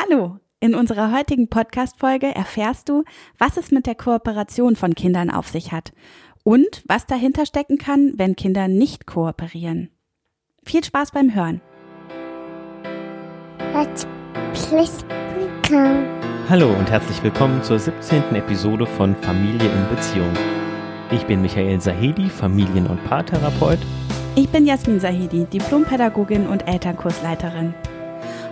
Hallo! In unserer heutigen Podcast-Folge erfährst du, was es mit der Kooperation von Kindern auf sich hat und was dahinter stecken kann, wenn Kinder nicht kooperieren. Viel Spaß beim Hören! Hallo und herzlich willkommen zur 17. Episode von Familie in Beziehung. Ich bin Michael Sahedi, Familien- und Paartherapeut. Ich bin Jasmin Sahedi, Diplompädagogin und Elternkursleiterin.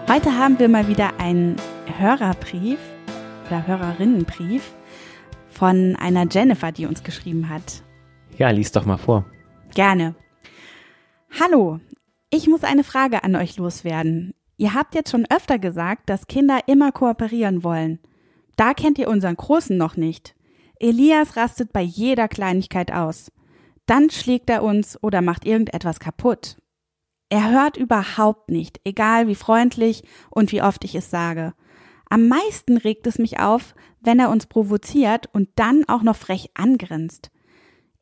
Heute haben wir mal wieder einen Hörerbrief oder Hörerinnenbrief von einer Jennifer, die uns geschrieben hat. Ja, lies doch mal vor. Gerne. Hallo, ich muss eine Frage an euch loswerden. Ihr habt jetzt schon öfter gesagt, dass Kinder immer kooperieren wollen. Da kennt ihr unseren Großen noch nicht. Elias rastet bei jeder Kleinigkeit aus. Dann schlägt er uns oder macht irgendetwas kaputt. Er hört überhaupt nicht, egal wie freundlich und wie oft ich es sage. Am meisten regt es mich auf, wenn er uns provoziert und dann auch noch frech angrinst.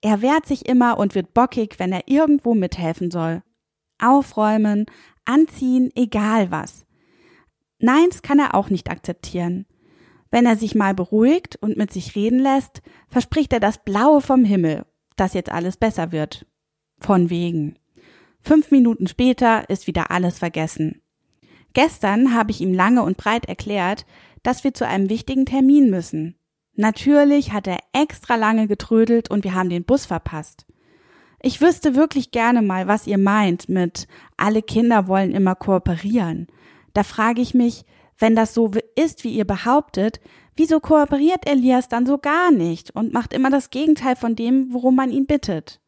Er wehrt sich immer und wird bockig, wenn er irgendwo mithelfen soll. Aufräumen, anziehen, egal was. Neins kann er auch nicht akzeptieren. Wenn er sich mal beruhigt und mit sich reden lässt, verspricht er das Blaue vom Himmel, dass jetzt alles besser wird. Von wegen. Fünf Minuten später ist wieder alles vergessen. Gestern habe ich ihm lange und breit erklärt, dass wir zu einem wichtigen Termin müssen. Natürlich hat er extra lange getrödelt und wir haben den Bus verpasst. Ich wüsste wirklich gerne mal, was ihr meint mit alle Kinder wollen immer kooperieren. Da frage ich mich, wenn das so ist, wie ihr behauptet, wieso kooperiert Elias dann so gar nicht und macht immer das Gegenteil von dem, worum man ihn bittet?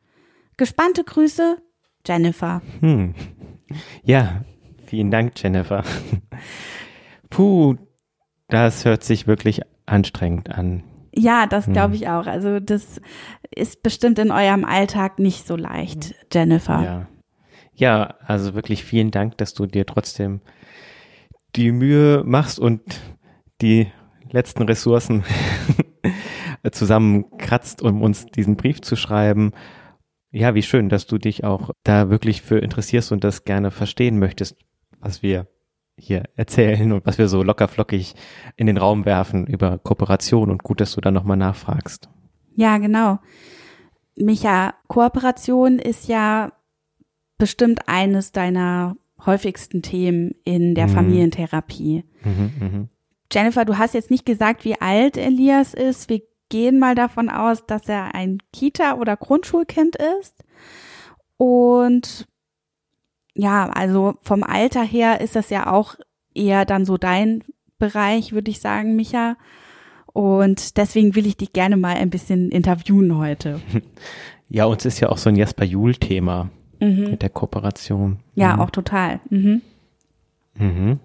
Gespannte Grüße, Jennifer. Hm. Ja, vielen Dank, Jennifer. Puh, das hört sich wirklich anstrengend an. Ja, das glaube hm. ich auch. Also das ist bestimmt in eurem Alltag nicht so leicht, Jennifer. Ja. Ja, also wirklich vielen Dank, dass du dir trotzdem die Mühe machst und die letzten Ressourcen zusammenkratzt, um uns diesen Brief zu schreiben. Ja, wie schön, dass du dich auch da wirklich für interessierst und das gerne verstehen möchtest, was wir hier erzählen und was wir so locker flockig in den Raum werfen über Kooperation und gut, dass du da nochmal nachfragst. Ja, genau. Micha, Kooperation ist ja bestimmt eines deiner häufigsten Themen in der mhm. Familientherapie. Mhm, mh. Jennifer, du hast jetzt nicht gesagt, wie alt Elias ist. Wir gehen mal davon aus, dass er ein Kita- oder Grundschulkind ist. Und ja, also vom Alter her ist das ja auch eher dann so dein Bereich, würde ich sagen, Micha. Und deswegen will ich dich gerne mal ein bisschen interviewen heute. Ja, uns ist ja auch so ein Jasper Juhl-Thema mhm. mit der Kooperation. Ja, mhm. auch total. Mhm. Mhm.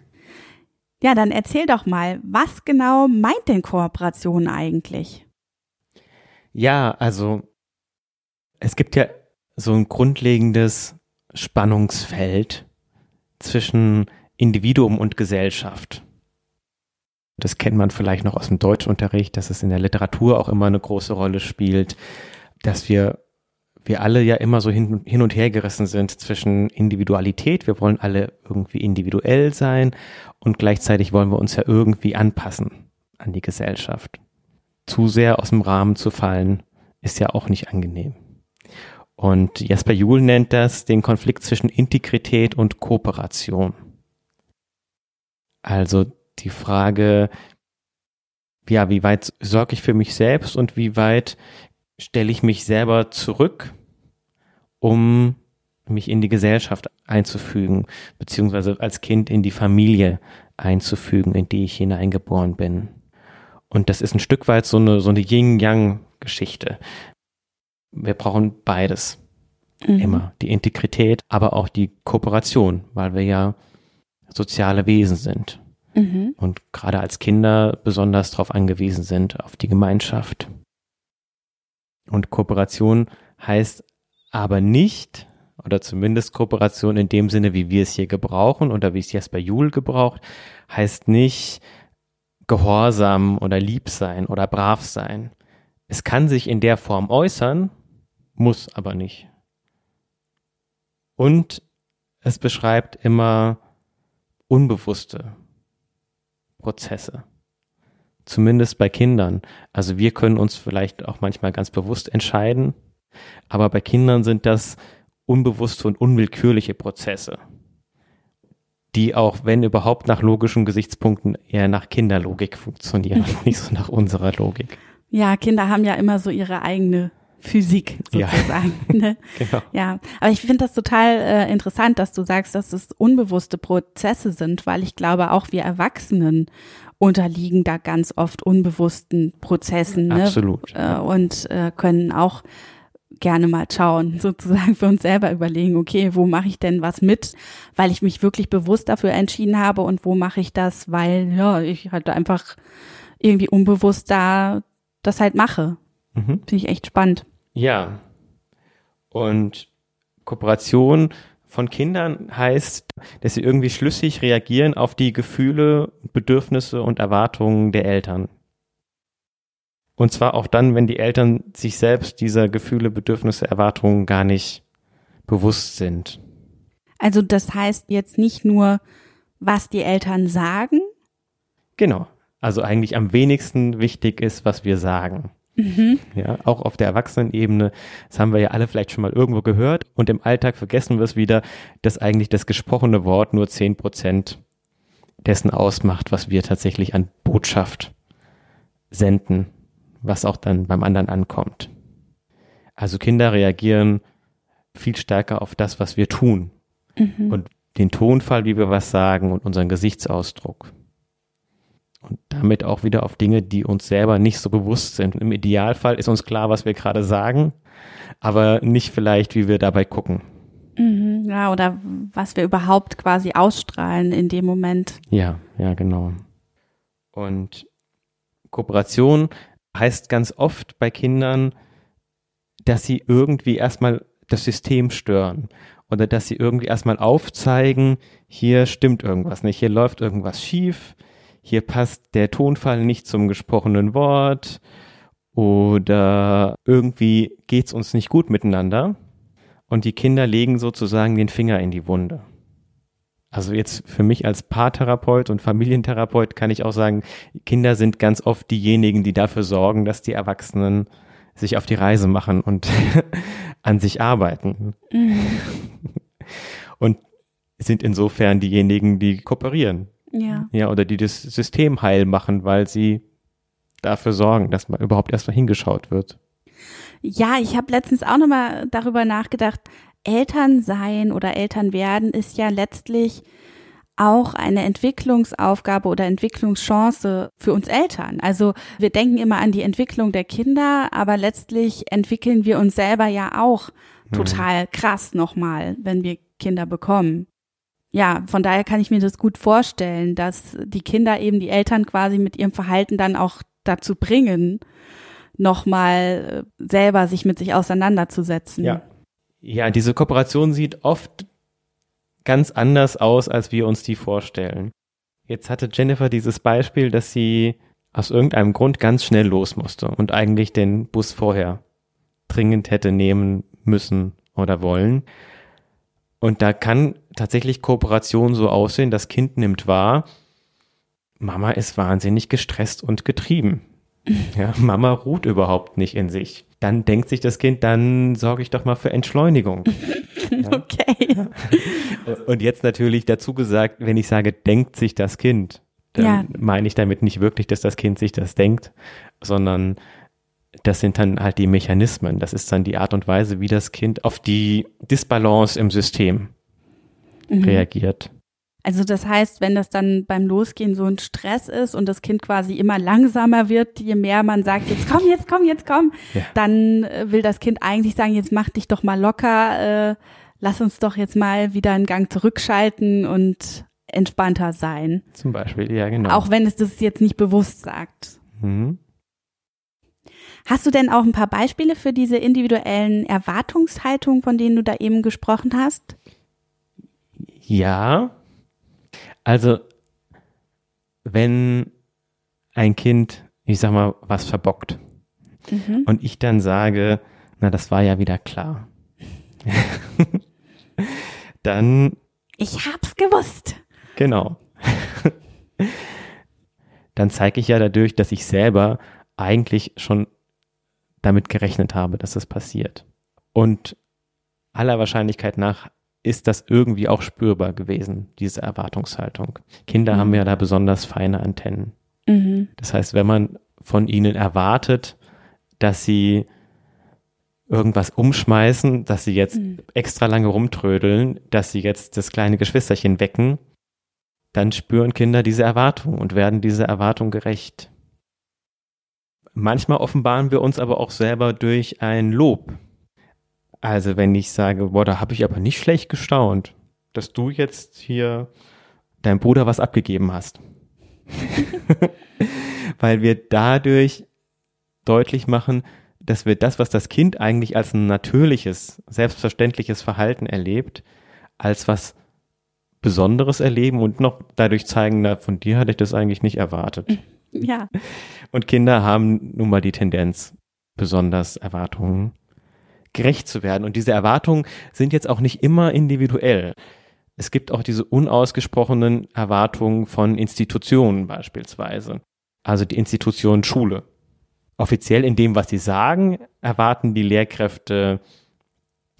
Ja, dann erzähl doch mal, was genau meint denn Kooperation eigentlich? Ja, also es gibt ja so ein grundlegendes Spannungsfeld zwischen Individuum und Gesellschaft. Das kennt man vielleicht noch aus dem Deutschunterricht, dass es in der Literatur auch immer eine große Rolle spielt, dass wir wir alle ja immer so hin, hin und her gerissen sind zwischen Individualität, wir wollen alle irgendwie individuell sein und gleichzeitig wollen wir uns ja irgendwie anpassen an die Gesellschaft. Zu sehr aus dem Rahmen zu fallen, ist ja auch nicht angenehm. Und Jasper Juhl nennt das den Konflikt zwischen Integrität und Kooperation. Also die Frage, ja, wie weit sorge ich für mich selbst und wie weit stelle ich mich selber zurück, um mich in die Gesellschaft einzufügen, beziehungsweise als Kind in die Familie einzufügen, in die ich hineingeboren bin. Und das ist ein Stück weit so eine, so eine Yin-Yang-Geschichte. Wir brauchen beides. Mhm. Immer. Die Integrität, aber auch die Kooperation, weil wir ja soziale Wesen sind. Mhm. Und gerade als Kinder besonders darauf angewiesen sind, auf die Gemeinschaft. Und Kooperation heißt aber nicht, oder zumindest Kooperation in dem Sinne, wie wir es hier gebrauchen oder wie es Jesper Juhl gebraucht, heißt nicht gehorsam oder lieb sein oder brav sein. Es kann sich in der Form äußern, muss aber nicht. Und es beschreibt immer unbewusste Prozesse. Zumindest bei Kindern. Also wir können uns vielleicht auch manchmal ganz bewusst entscheiden, aber bei Kindern sind das unbewusste und unwillkürliche Prozesse, die auch, wenn überhaupt, nach logischen Gesichtspunkten eher nach Kinderlogik funktionieren, nicht so nach unserer Logik. Ja, Kinder haben ja immer so ihre eigene Physik sozusagen. Ja, ne? genau. ja. aber ich finde das total äh, interessant, dass du sagst, dass es unbewusste Prozesse sind, weil ich glaube, auch wir Erwachsenen unterliegen da ganz oft unbewussten Prozessen. Ne? Absolut. Äh, und äh, können auch gerne mal schauen, sozusagen für uns selber überlegen, okay, wo mache ich denn was mit, weil ich mich wirklich bewusst dafür entschieden habe und wo mache ich das, weil ja, ich halt einfach irgendwie unbewusst da das halt mache. Mhm. Finde ich echt spannend. Ja. Und Kooperation von Kindern heißt, dass sie irgendwie schlüssig reagieren auf die Gefühle, Bedürfnisse und Erwartungen der Eltern. Und zwar auch dann, wenn die Eltern sich selbst dieser Gefühle, Bedürfnisse, Erwartungen gar nicht bewusst sind. Also das heißt jetzt nicht nur, was die Eltern sagen? Genau. Also eigentlich am wenigsten wichtig ist, was wir sagen. Mhm. Ja, auch auf der Erwachsenenebene, das haben wir ja alle vielleicht schon mal irgendwo gehört und im Alltag vergessen wir es wieder, dass eigentlich das gesprochene Wort nur zehn Prozent dessen ausmacht, was wir tatsächlich an Botschaft senden, was auch dann beim anderen ankommt. Also Kinder reagieren viel stärker auf das, was wir tun mhm. und den Tonfall, wie wir was sagen und unseren Gesichtsausdruck und damit auch wieder auf Dinge, die uns selber nicht so bewusst sind. Im Idealfall ist uns klar, was wir gerade sagen, aber nicht vielleicht, wie wir dabei gucken. Mhm, ja, oder was wir überhaupt quasi ausstrahlen in dem Moment. Ja, ja, genau. Und Kooperation heißt ganz oft bei Kindern, dass sie irgendwie erstmal das System stören oder dass sie irgendwie erstmal aufzeigen, hier stimmt irgendwas nicht, hier läuft irgendwas schief, hier passt der Tonfall nicht zum gesprochenen Wort oder irgendwie geht's uns nicht gut miteinander. Und die Kinder legen sozusagen den Finger in die Wunde. Also jetzt für mich als Paartherapeut und Familientherapeut kann ich auch sagen, Kinder sind ganz oft diejenigen, die dafür sorgen, dass die Erwachsenen sich auf die Reise machen und an sich arbeiten. Mhm. Und sind insofern diejenigen, die kooperieren. Ja. Ja, oder die das System heil machen, weil sie dafür sorgen, dass man überhaupt erstmal hingeschaut wird. Ja, ich habe letztens auch nochmal darüber nachgedacht, Eltern sein oder Eltern werden ist ja letztlich auch eine Entwicklungsaufgabe oder Entwicklungschance für uns Eltern. Also wir denken immer an die Entwicklung der Kinder, aber letztlich entwickeln wir uns selber ja auch mhm. total krass nochmal, wenn wir Kinder bekommen ja, von daher kann ich mir das gut vorstellen, dass die Kinder eben die Eltern quasi mit ihrem Verhalten dann auch dazu bringen, nochmal äh, selber sich mit sich auseinanderzusetzen. Ja. Ja, diese Kooperation sieht oft ganz anders aus, als wir uns die vorstellen. Jetzt hatte Jennifer dieses Beispiel, dass sie aus irgendeinem Grund ganz schnell los musste und eigentlich den Bus vorher dringend hätte nehmen müssen oder wollen. Und da kann tatsächlich Kooperation so aussehen, das Kind nimmt wahr, Mama ist wahnsinnig gestresst und getrieben. Ja, Mama ruht überhaupt nicht in sich. Dann denkt sich das Kind, dann sorge ich doch mal für Entschleunigung. Okay. Und jetzt natürlich dazu gesagt, wenn ich sage, denkt sich das Kind, dann ja. meine ich damit nicht wirklich, dass das Kind sich das denkt, sondern das sind dann halt die Mechanismen. Das ist dann die Art und Weise, wie das Kind auf die Disbalance im System mhm. reagiert. Also das heißt, wenn das dann beim Losgehen so ein Stress ist und das Kind quasi immer langsamer wird, je mehr man sagt, jetzt komm, jetzt komm, jetzt komm, ja. dann äh, will das Kind eigentlich sagen, jetzt mach dich doch mal locker, äh, lass uns doch jetzt mal wieder einen Gang zurückschalten und entspannter sein. Zum Beispiel, ja genau. Auch wenn es das jetzt nicht bewusst sagt. Mhm. Hast du denn auch ein paar Beispiele für diese individuellen Erwartungshaltungen, von denen du da eben gesprochen hast? Ja. Also, wenn ein Kind, ich sag mal, was verbockt mhm. und ich dann sage, na, das war ja wieder klar. dann. Ich hab's gewusst. Genau. dann zeige ich ja dadurch, dass ich selber eigentlich schon damit gerechnet habe, dass das passiert. Und aller Wahrscheinlichkeit nach ist das irgendwie auch spürbar gewesen, diese Erwartungshaltung. Kinder mhm. haben ja da besonders feine Antennen. Mhm. Das heißt, wenn man von ihnen erwartet, dass sie irgendwas umschmeißen, dass sie jetzt mhm. extra lange rumtrödeln, dass sie jetzt das kleine Geschwisterchen wecken, dann spüren Kinder diese Erwartung und werden dieser Erwartung gerecht. Manchmal offenbaren wir uns aber auch selber durch ein Lob. Also wenn ich sage, boah, da habe ich aber nicht schlecht gestaunt, dass du jetzt hier deinem Bruder was abgegeben hast. Weil wir dadurch deutlich machen, dass wir das, was das Kind eigentlich als ein natürliches, selbstverständliches Verhalten erlebt, als was Besonderes erleben und noch dadurch zeigen, na, von dir hatte ich das eigentlich nicht erwartet. Ja. Und Kinder haben nun mal die Tendenz, besonders Erwartungen gerecht zu werden. Und diese Erwartungen sind jetzt auch nicht immer individuell. Es gibt auch diese unausgesprochenen Erwartungen von Institutionen beispielsweise. Also die Institution Schule. Offiziell in dem, was sie sagen, erwarten die Lehrkräfte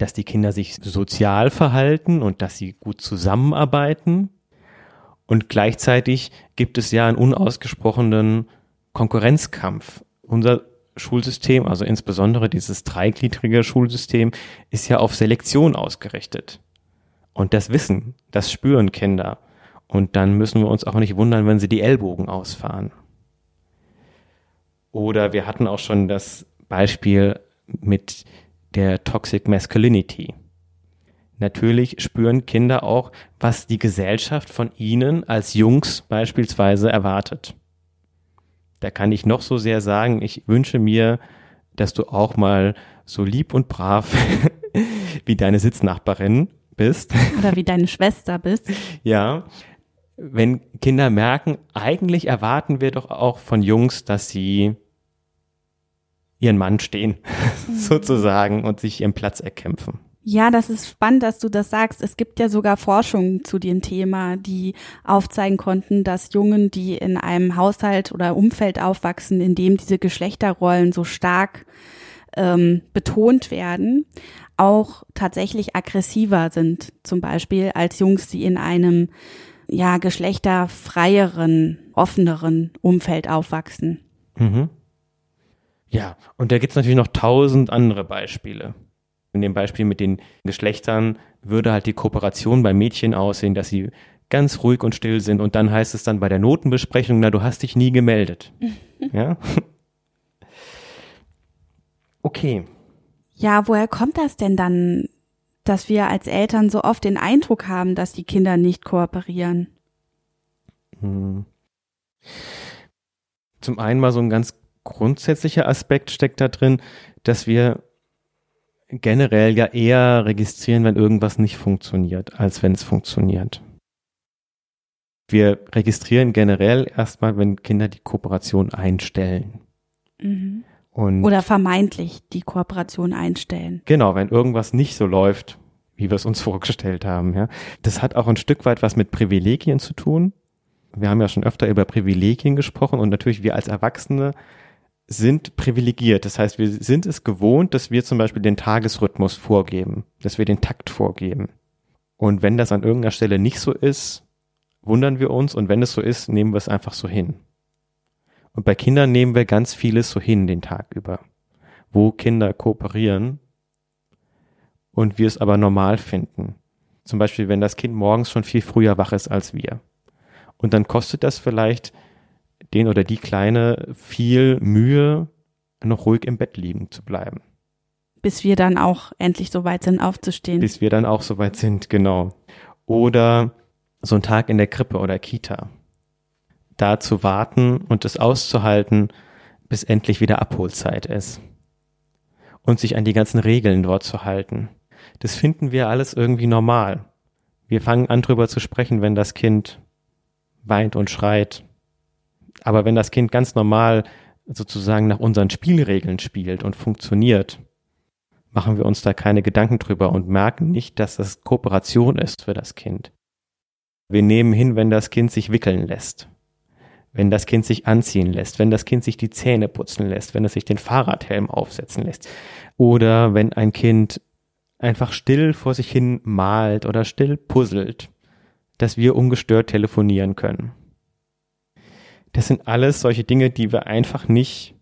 dass die Kinder sich sozial verhalten und dass sie gut zusammenarbeiten. Und gleichzeitig gibt es ja einen unausgesprochenen Konkurrenzkampf. Unser Schulsystem, also insbesondere dieses dreigliedrige Schulsystem, ist ja auf Selektion ausgerichtet. Und das wissen, das spüren Kinder. Und dann müssen wir uns auch nicht wundern, wenn sie die Ellbogen ausfahren. Oder wir hatten auch schon das Beispiel mit der Toxic Masculinity. Natürlich spüren Kinder auch, was die Gesellschaft von ihnen als Jungs beispielsweise erwartet. Da kann ich noch so sehr sagen, ich wünsche mir, dass du auch mal so lieb und brav wie deine Sitznachbarin bist. Oder wie deine Schwester bist. Ja. Wenn Kinder merken, eigentlich erwarten wir doch auch von Jungs, dass sie ihren Mann stehen, mhm. sozusagen, und sich ihren Platz erkämpfen. Ja, das ist spannend, dass du das sagst. Es gibt ja sogar Forschungen zu dem Thema, die aufzeigen konnten, dass Jungen, die in einem Haushalt oder Umfeld aufwachsen, in dem diese Geschlechterrollen so stark ähm, betont werden, auch tatsächlich aggressiver sind, zum Beispiel als Jungs, die in einem ja geschlechterfreieren, offeneren Umfeld aufwachsen. Mhm. Ja, und da gibt's natürlich noch tausend andere Beispiele. In dem Beispiel mit den Geschlechtern würde halt die Kooperation bei Mädchen aussehen, dass sie ganz ruhig und still sind und dann heißt es dann bei der Notenbesprechung, na, du hast dich nie gemeldet. ja? Okay. Ja, woher kommt das denn dann, dass wir als Eltern so oft den Eindruck haben, dass die Kinder nicht kooperieren? Hm. Zum einen mal so ein ganz grundsätzlicher Aspekt steckt da drin, dass wir generell ja eher registrieren, wenn irgendwas nicht funktioniert, als wenn es funktioniert. Wir registrieren generell erstmal, wenn Kinder die Kooperation einstellen. Mhm. Oder vermeintlich die Kooperation einstellen. Genau, wenn irgendwas nicht so läuft, wie wir es uns vorgestellt haben. Ja. Das hat auch ein Stück weit was mit Privilegien zu tun. Wir haben ja schon öfter über Privilegien gesprochen und natürlich wir als Erwachsene sind privilegiert. Das heißt, wir sind es gewohnt, dass wir zum Beispiel den Tagesrhythmus vorgeben, dass wir den Takt vorgeben. Und wenn das an irgendeiner Stelle nicht so ist, wundern wir uns und wenn es so ist, nehmen wir es einfach so hin. Und bei Kindern nehmen wir ganz vieles so hin den Tag über, wo Kinder kooperieren und wir es aber normal finden. Zum Beispiel, wenn das Kind morgens schon viel früher wach ist als wir. Und dann kostet das vielleicht den oder die Kleine viel Mühe, noch ruhig im Bett liegen zu bleiben. Bis wir dann auch endlich so weit sind, aufzustehen. Bis wir dann auch so weit sind, genau. Oder so ein Tag in der Krippe oder Kita. Da zu warten und es auszuhalten, bis endlich wieder Abholzeit ist. Und sich an die ganzen Regeln dort zu halten. Das finden wir alles irgendwie normal. Wir fangen an drüber zu sprechen, wenn das Kind weint und schreit aber wenn das Kind ganz normal sozusagen nach unseren Spielregeln spielt und funktioniert, machen wir uns da keine Gedanken drüber und merken nicht, dass das Kooperation ist für das Kind. Wir nehmen hin, wenn das Kind sich wickeln lässt. wenn das Kind sich anziehen lässt, wenn das Kind sich die Zähne putzen lässt, wenn es sich den Fahrradhelm aufsetzen lässt oder wenn ein Kind einfach still vor sich hin malt oder still puzzelt, dass wir ungestört telefonieren können. Das sind alles solche Dinge, die wir einfach nicht,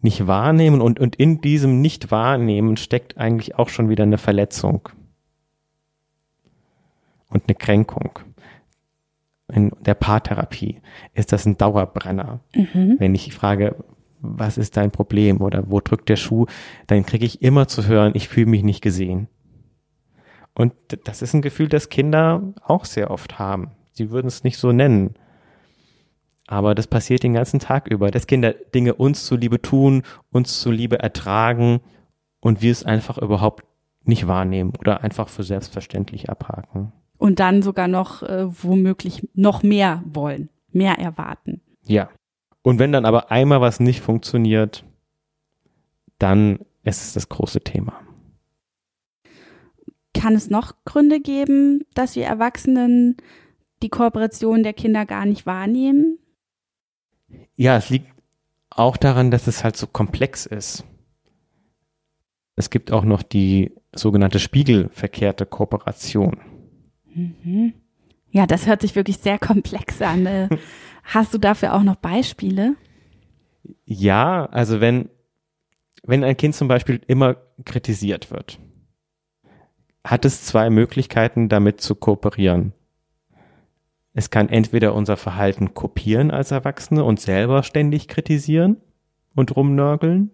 nicht wahrnehmen und, und in diesem Nicht-Wahrnehmen steckt eigentlich auch schon wieder eine Verletzung und eine Kränkung. In der Paartherapie ist das ein Dauerbrenner. Mhm. Wenn ich frage, was ist dein Problem oder wo drückt der Schuh, dann kriege ich immer zu hören, ich fühle mich nicht gesehen. Und das ist ein Gefühl, das Kinder auch sehr oft haben. Sie würden es nicht so nennen. Aber das passiert den ganzen Tag über, dass Kinder Dinge uns zuliebe tun, uns zuliebe ertragen und wir es einfach überhaupt nicht wahrnehmen oder einfach für selbstverständlich abhaken. Und dann sogar noch äh, womöglich noch mehr wollen, mehr erwarten. Ja. Und wenn dann aber einmal was nicht funktioniert, dann ist es das große Thema. Kann es noch Gründe geben, dass wir Erwachsenen die Kooperation der Kinder gar nicht wahrnehmen? Ja, es liegt auch daran, dass es halt so komplex ist. Es gibt auch noch die sogenannte spiegelverkehrte Kooperation. Mhm. Ja, das hört sich wirklich sehr komplex an. Äh, hast du dafür auch noch Beispiele? Ja, also wenn, wenn ein Kind zum Beispiel immer kritisiert wird, hat es zwei Möglichkeiten, damit zu kooperieren. Es kann entweder unser Verhalten kopieren als Erwachsene und selber ständig kritisieren und rumnörgeln,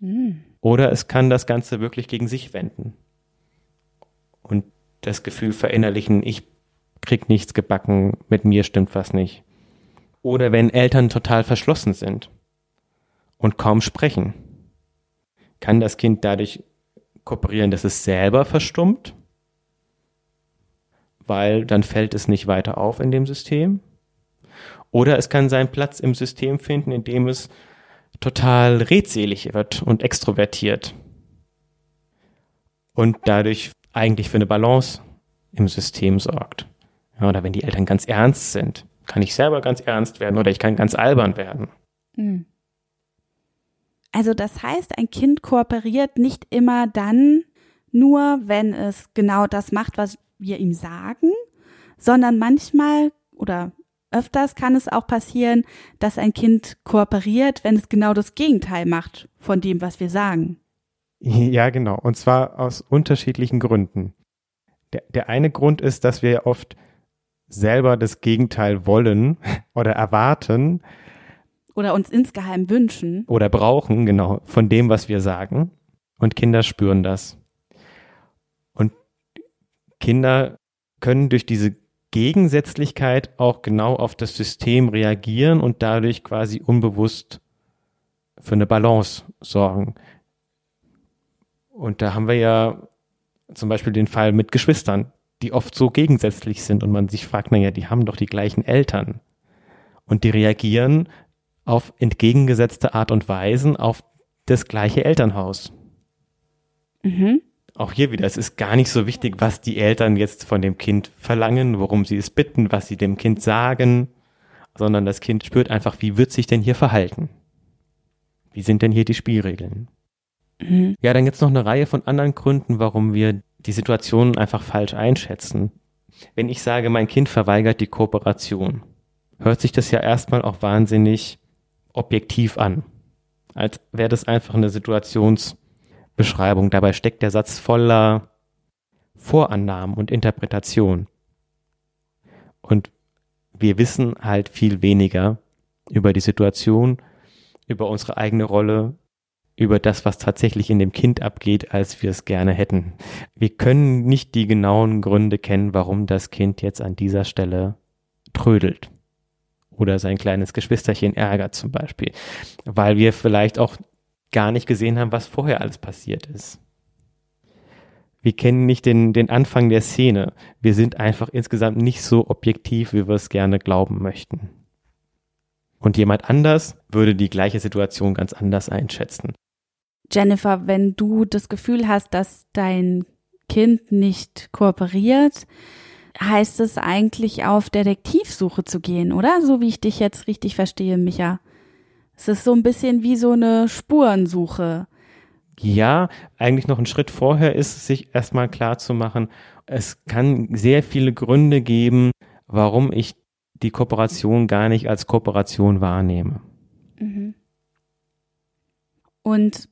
mhm. oder es kann das Ganze wirklich gegen sich wenden und das Gefühl verinnerlichen, ich krieg nichts gebacken, mit mir stimmt was nicht. Oder wenn Eltern total verschlossen sind und kaum sprechen, kann das Kind dadurch kooperieren, dass es selber verstummt, weil dann fällt es nicht weiter auf in dem System. Oder es kann seinen Platz im System finden, indem es total redselig wird und extrovertiert und dadurch eigentlich für eine Balance im System sorgt. Ja, oder wenn die Eltern ganz ernst sind, kann ich selber ganz ernst werden oder ich kann ganz albern werden. Hm. Also das heißt, ein Kind kooperiert nicht immer dann nur, wenn es genau das macht, was wir ihm sagen, sondern manchmal oder öfters kann es auch passieren, dass ein Kind kooperiert, wenn es genau das Gegenteil macht von dem, was wir sagen. Ja, genau. Und zwar aus unterschiedlichen Gründen. Der, der eine Grund ist, dass wir oft selber das Gegenteil wollen oder erwarten. Oder uns insgeheim wünschen. Oder brauchen, genau, von dem, was wir sagen. Und Kinder spüren das. Kinder können durch diese Gegensätzlichkeit auch genau auf das System reagieren und dadurch quasi unbewusst für eine Balance sorgen. Und da haben wir ja zum Beispiel den Fall mit Geschwistern, die oft so gegensätzlich sind und man sich fragt, naja, die haben doch die gleichen Eltern. Und die reagieren auf entgegengesetzte Art und Weisen auf das gleiche Elternhaus. Mhm. Auch hier wieder, es ist gar nicht so wichtig, was die Eltern jetzt von dem Kind verlangen, worum sie es bitten, was sie dem Kind sagen, sondern das Kind spürt einfach, wie wird sich denn hier verhalten? Wie sind denn hier die Spielregeln? Mhm. Ja, dann gibt es noch eine Reihe von anderen Gründen, warum wir die Situation einfach falsch einschätzen. Wenn ich sage, mein Kind verweigert die Kooperation, hört sich das ja erstmal auch wahnsinnig objektiv an. Als wäre das einfach eine Situationsbeschreibung. Dabei steckt der Satz voller Vorannahmen und Interpretation. Und wir wissen halt viel weniger über die Situation, über unsere eigene Rolle, über das, was tatsächlich in dem Kind abgeht, als wir es gerne hätten. Wir können nicht die genauen Gründe kennen, warum das Kind jetzt an dieser Stelle trödelt oder sein kleines Geschwisterchen ärgert zum Beispiel, weil wir vielleicht auch gar nicht gesehen haben, was vorher alles passiert ist. Wir kennen nicht den, den Anfang der Szene. Wir sind einfach insgesamt nicht so objektiv, wie wir es gerne glauben möchten. Und jemand anders würde die gleiche Situation ganz anders einschätzen. Jennifer, wenn du das Gefühl hast, dass dein Kind nicht kooperiert, heißt es eigentlich auf Detektivsuche zu gehen, oder? So wie ich dich jetzt richtig verstehe, Micha. Es ist so ein bisschen wie so eine Spurensuche. Ja, eigentlich noch ein Schritt vorher ist, sich erstmal klar zu machen, es kann sehr viele Gründe geben, warum ich die Kooperation gar nicht als Kooperation wahrnehme. Mhm. Und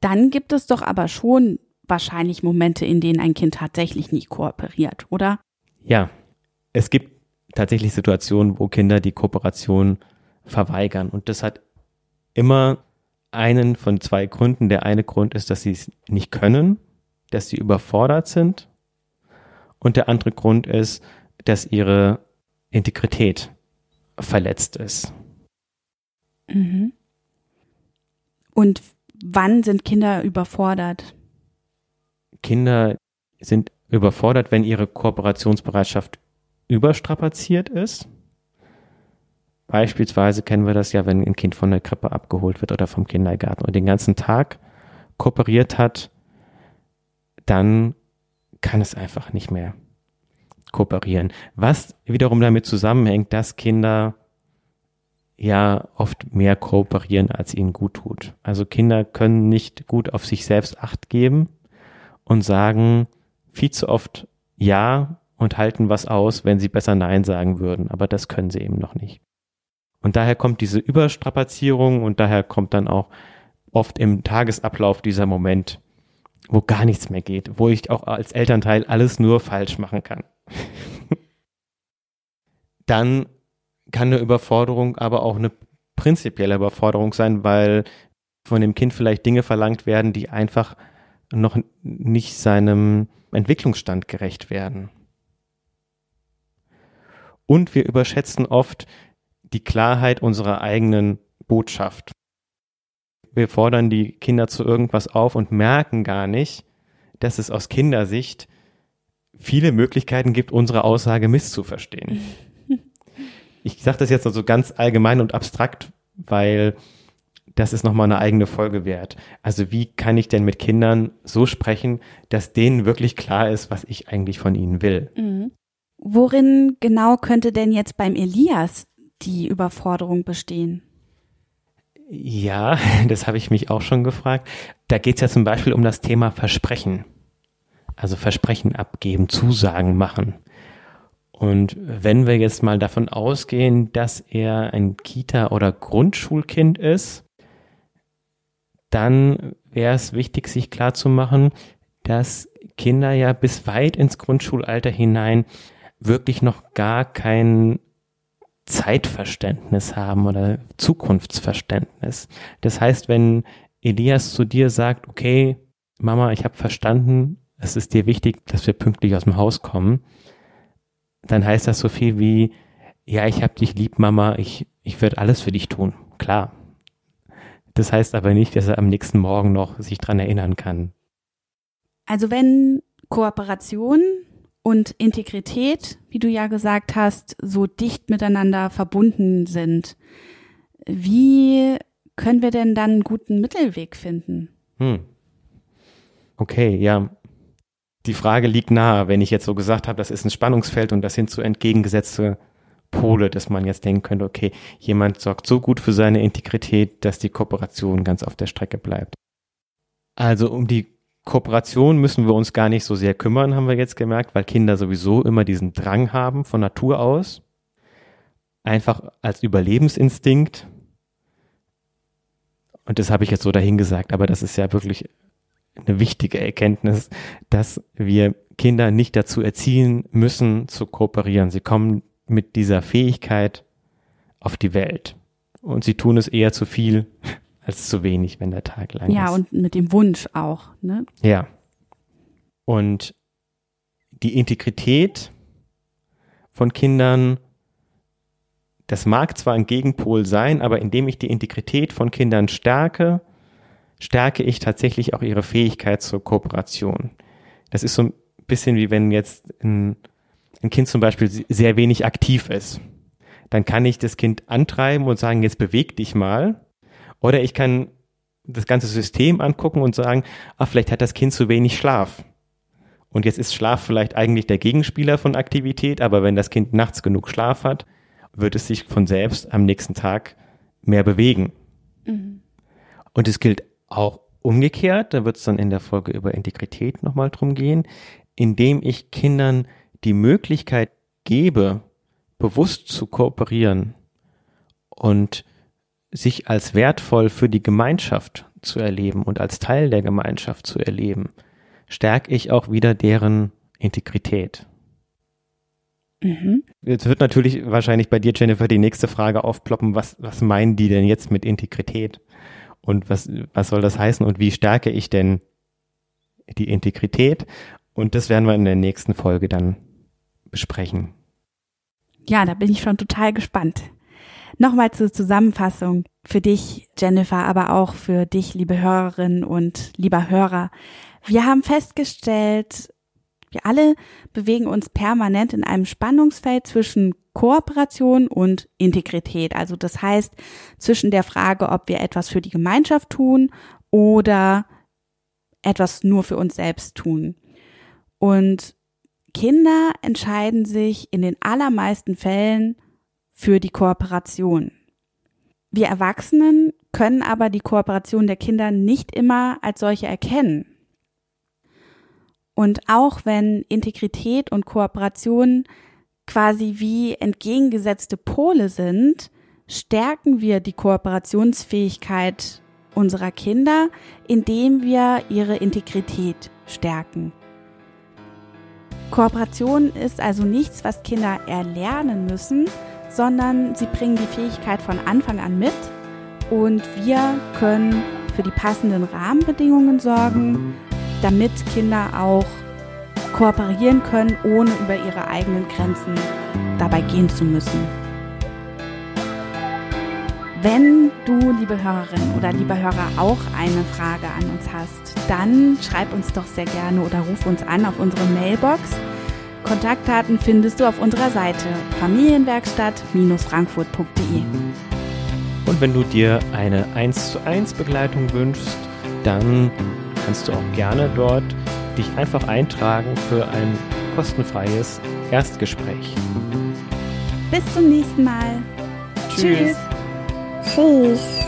dann gibt es doch aber schon wahrscheinlich Momente, in denen ein Kind tatsächlich nicht kooperiert, oder? Ja, es gibt tatsächlich Situationen, wo Kinder die Kooperation verweigern. Und das hat immer einen von zwei Gründen. Der eine Grund ist, dass sie es nicht können, dass sie überfordert sind. Und der andere Grund ist, dass ihre Integrität verletzt ist. Mhm. Und wann sind Kinder überfordert? Kinder sind überfordert, wenn ihre Kooperationsbereitschaft überstrapaziert ist. Beispielsweise kennen wir das ja, wenn ein Kind von der Krippe abgeholt wird oder vom Kindergarten und den ganzen Tag kooperiert hat, dann kann es einfach nicht mehr kooperieren. Was wiederum damit zusammenhängt, dass Kinder ja oft mehr kooperieren, als ihnen gut tut. Also Kinder können nicht gut auf sich selbst acht geben und sagen viel zu oft Ja und halten was aus, wenn sie besser Nein sagen würden. Aber das können sie eben noch nicht. Und daher kommt diese Überstrapazierung und daher kommt dann auch oft im Tagesablauf dieser Moment, wo gar nichts mehr geht, wo ich auch als Elternteil alles nur falsch machen kann. dann kann eine Überforderung aber auch eine prinzipielle Überforderung sein, weil von dem Kind vielleicht Dinge verlangt werden, die einfach noch nicht seinem Entwicklungsstand gerecht werden. Und wir überschätzen oft die Klarheit unserer eigenen Botschaft. Wir fordern die Kinder zu irgendwas auf und merken gar nicht, dass es aus Kindersicht viele Möglichkeiten gibt, unsere Aussage misszuverstehen. Ich sage das jetzt also ganz allgemein und abstrakt, weil das ist nochmal eine eigene Folge wert. Also wie kann ich denn mit Kindern so sprechen, dass denen wirklich klar ist, was ich eigentlich von ihnen will? Mhm. Worin genau könnte denn jetzt beim Elias die Überforderung bestehen? Ja, das habe ich mich auch schon gefragt. Da geht es ja zum Beispiel um das Thema Versprechen. Also Versprechen abgeben, Zusagen machen. Und wenn wir jetzt mal davon ausgehen, dass er ein Kita- oder Grundschulkind ist, dann wäre es wichtig, sich klarzumachen, dass Kinder ja bis weit ins Grundschulalter hinein wirklich noch gar kein Zeitverständnis haben oder Zukunftsverständnis. Das heißt, wenn Elias zu dir sagt, okay, Mama, ich habe verstanden, es ist dir wichtig, dass wir pünktlich aus dem Haus kommen, dann heißt das so viel wie, ja, ich hab dich lieb, Mama, ich, ich werde alles für dich tun. Klar. Das heißt aber nicht, dass er am nächsten Morgen noch sich dran erinnern kann. Also wenn Kooperation und Integrität, wie du ja gesagt hast, so dicht miteinander verbunden sind, wie können wir denn dann einen guten Mittelweg finden? Hm. Okay, ja, die Frage liegt nahe, wenn ich jetzt so gesagt habe, das ist ein Spannungsfeld und das sind so entgegengesetzte Pole, dass man jetzt denken könnte, okay, jemand sorgt so gut für seine Integrität, dass die Kooperation ganz auf der Strecke bleibt. Also um die Kooperation müssen wir uns gar nicht so sehr kümmern, haben wir jetzt gemerkt, weil Kinder sowieso immer diesen Drang haben von Natur aus. Einfach als Überlebensinstinkt. Und das habe ich jetzt so dahingesagt, aber das ist ja wirklich eine wichtige Erkenntnis, dass wir Kinder nicht dazu erziehen müssen, zu kooperieren. Sie kommen mit dieser Fähigkeit auf die Welt. Und sie tun es eher zu viel als zu wenig, wenn der Tag lang ja, ist. Ja, und mit dem Wunsch auch, ne? Ja. Und die Integrität von Kindern, das mag zwar ein Gegenpol sein, aber indem ich die Integrität von Kindern stärke, stärke ich tatsächlich auch ihre Fähigkeit zur Kooperation. Das ist so ein bisschen wie wenn jetzt ein, ein Kind zum Beispiel sehr wenig aktiv ist. Dann kann ich das Kind antreiben und sagen, jetzt beweg dich mal. Oder ich kann das ganze System angucken und sagen, ah, vielleicht hat das Kind zu wenig Schlaf. Und jetzt ist Schlaf vielleicht eigentlich der Gegenspieler von Aktivität, aber wenn das Kind nachts genug Schlaf hat, wird es sich von selbst am nächsten Tag mehr bewegen. Mhm. Und es gilt auch umgekehrt, da wird es dann in der Folge über Integrität nochmal drum gehen, indem ich Kindern die Möglichkeit gebe, bewusst zu kooperieren und sich als wertvoll für die Gemeinschaft zu erleben und als Teil der Gemeinschaft zu erleben, stärke ich auch wieder deren Integrität. Mhm. Jetzt wird natürlich wahrscheinlich bei dir, Jennifer, die nächste Frage aufploppen, was, was meinen die denn jetzt mit Integrität? Und was, was soll das heißen? Und wie stärke ich denn die Integrität? Und das werden wir in der nächsten Folge dann besprechen. Ja, da bin ich schon total gespannt. Nochmal zur Zusammenfassung für dich, Jennifer, aber auch für dich, liebe Hörerinnen und lieber Hörer. Wir haben festgestellt, wir alle bewegen uns permanent in einem Spannungsfeld zwischen Kooperation und Integrität. Also das heißt zwischen der Frage, ob wir etwas für die Gemeinschaft tun oder etwas nur für uns selbst tun. Und Kinder entscheiden sich in den allermeisten Fällen für die Kooperation. Wir Erwachsenen können aber die Kooperation der Kinder nicht immer als solche erkennen. Und auch wenn Integrität und Kooperation quasi wie entgegengesetzte Pole sind, stärken wir die Kooperationsfähigkeit unserer Kinder, indem wir ihre Integrität stärken. Kooperation ist also nichts, was Kinder erlernen müssen, sondern sie bringen die Fähigkeit von Anfang an mit und wir können für die passenden Rahmenbedingungen sorgen, damit Kinder auch kooperieren können, ohne über ihre eigenen Grenzen dabei gehen zu müssen. Wenn du, liebe Hörerin oder lieber Hörer, auch eine Frage an uns hast, dann schreib uns doch sehr gerne oder ruf uns an auf unsere Mailbox Kontaktdaten findest du auf unserer Seite familienwerkstatt-frankfurt.de. Und wenn du dir eine 1 zu 1 Begleitung wünschst, dann kannst du auch gerne dort dich einfach eintragen für ein kostenfreies Erstgespräch. Bis zum nächsten Mal. Tschüss. Tschüss.